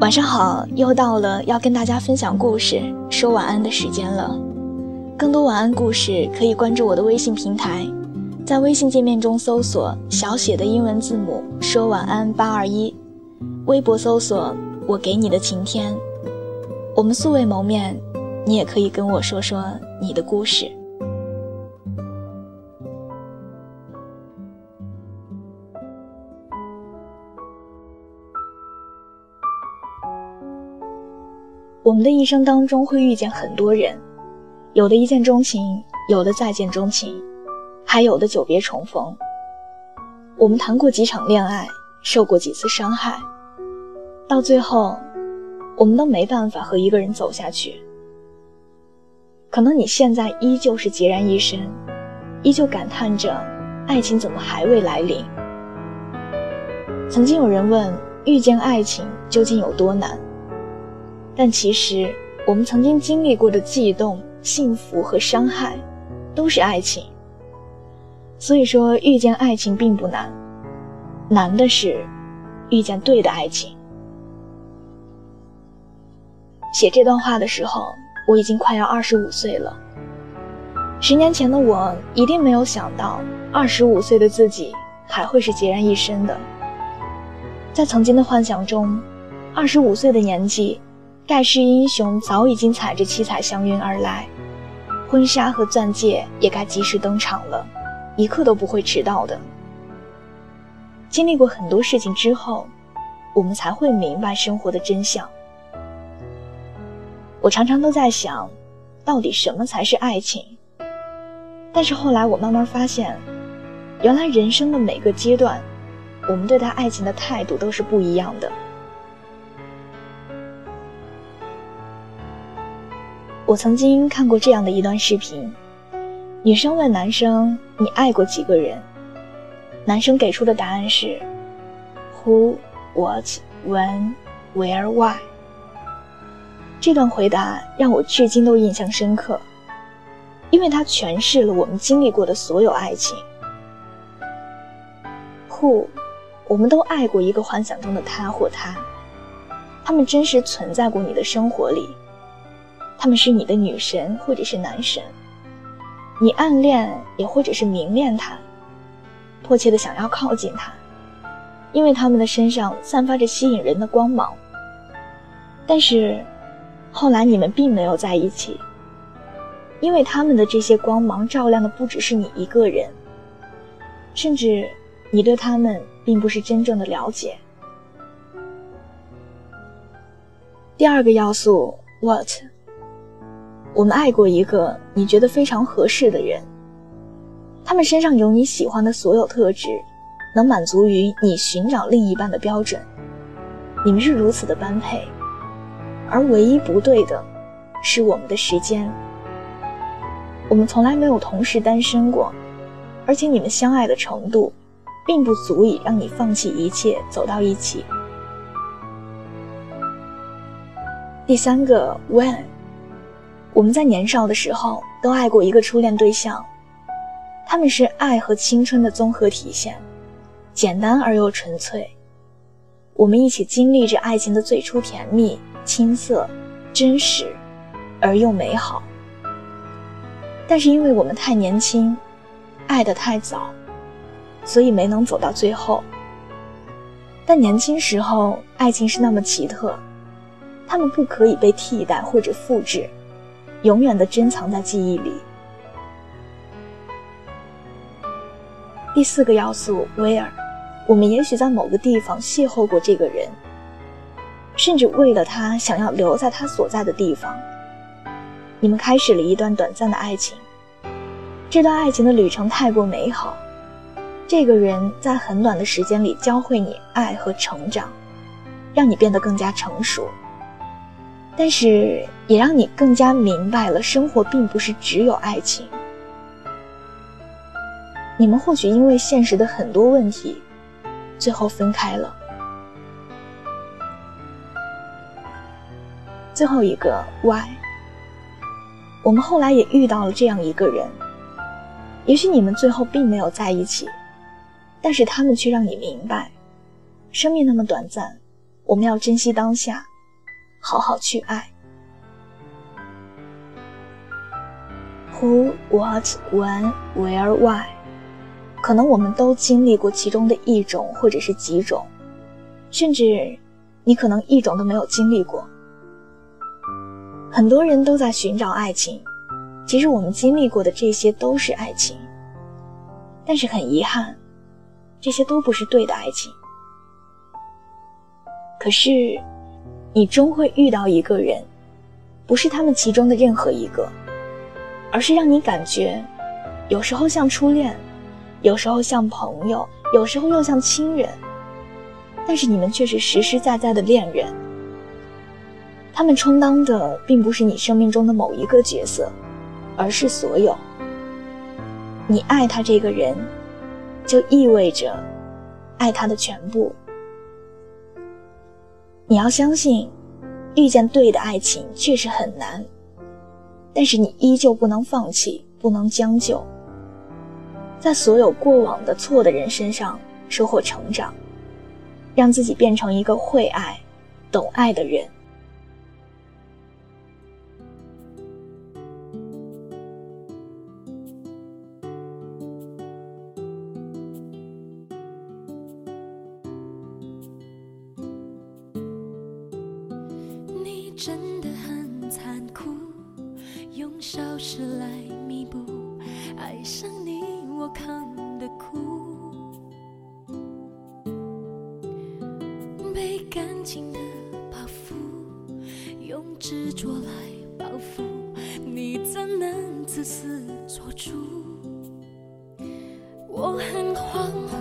晚上好，又到了要跟大家分享故事、说晚安的时间了。更多晚安故事可以关注我的微信平台，在微信界面中搜索小写的英文字母“说晚安八二一”，微博搜索“我给你的晴天”。我们素未谋面，你也可以跟我说说你的故事。我们的一生当中会遇见很多人，有的一见钟情，有的再见钟情，还有的久别重逢。我们谈过几场恋爱，受过几次伤害，到最后，我们都没办法和一个人走下去。可能你现在依旧是孑然一身，依旧感叹着爱情怎么还未来临。曾经有人问，遇见爱情究竟有多难？但其实，我们曾经经历过的悸动、幸福和伤害，都是爱情。所以说，遇见爱情并不难，难的是遇见对的爱情。写这段话的时候，我已经快要二十五岁了。十年前的我，一定没有想到，二十五岁的自己还会是孑然一身的。在曾经的幻想中，二十五岁的年纪。盖世英雄早已经踩着七彩祥云而来，婚纱和钻戒也该及时登场了，一刻都不会迟到的。经历过很多事情之后，我们才会明白生活的真相。我常常都在想，到底什么才是爱情？但是后来我慢慢发现，原来人生的每个阶段，我们对待爱情的态度都是不一样的。我曾经看过这样的一段视频，女生问男生：“你爱过几个人？”男生给出的答案是：“Who, what, when, where, why。”这段回答让我至今都印象深刻，因为它诠释了我们经历过的所有爱情。Who，我们都爱过一个幻想中的他或她，他们真实存在过你的生活里。他们是你的女神，或者是男神，你暗恋也或者是明恋他，迫切的想要靠近他，因为他们的身上散发着吸引人的光芒。但是，后来你们并没有在一起，因为他们的这些光芒照亮的不只是你一个人，甚至你对他们并不是真正的了解。第二个要素，what？我们爱过一个你觉得非常合适的人，他们身上有你喜欢的所有特质，能满足于你寻找另一半的标准，你们是如此的般配，而唯一不对的，是我们的时间。我们从来没有同时单身过，而且你们相爱的程度，并不足以让你放弃一切走到一起。第三个 when。我们在年少的时候都爱过一个初恋对象，他们是爱和青春的综合体现，简单而又纯粹。我们一起经历着爱情的最初甜蜜、青涩、真实，而又美好。但是因为我们太年轻，爱得太早，所以没能走到最后。但年轻时候，爱情是那么奇特，他们不可以被替代或者复制。永远的珍藏在记忆里。第四个要素，where，我们也许在某个地方邂逅过这个人，甚至为了他想要留在他所在的地方。你们开始了一段短暂的爱情，这段爱情的旅程太过美好，这个人在很短的时间里教会你爱和成长，让你变得更加成熟。但是也让你更加明白了，生活并不是只有爱情。你们或许因为现实的很多问题，最后分开了。最后一个 why，我们后来也遇到了这样一个人，也许你们最后并没有在一起，但是他们却让你明白，生命那么短暂，我们要珍惜当下。好好去爱。Who, what, when, where, why？可能我们都经历过其中的一种或者是几种，甚至你可能一种都没有经历过。很多人都在寻找爱情，其实我们经历过的这些都是爱情，但是很遗憾，这些都不是对的爱情。可是，你终会遇到一个人，不是他们其中的任何一个，而是让你感觉，有时候像初恋，有时候像朋友，有时候又像亲人，但是你们却是实实在在的恋人。他们充当的并不是你生命中的某一个角色，而是所有。你爱他这个人，就意味着爱他的全部。你要相信，遇见对的爱情确实很难，但是你依旧不能放弃，不能将就，在所有过往的错的人身上收获成长，让自己变成一个会爱、懂爱的人。真的很残酷，用消失来弥补爱上你我扛的苦，被感情的包袱用执着来报复，你怎能自私做主？我很恍惚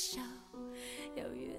笑，要。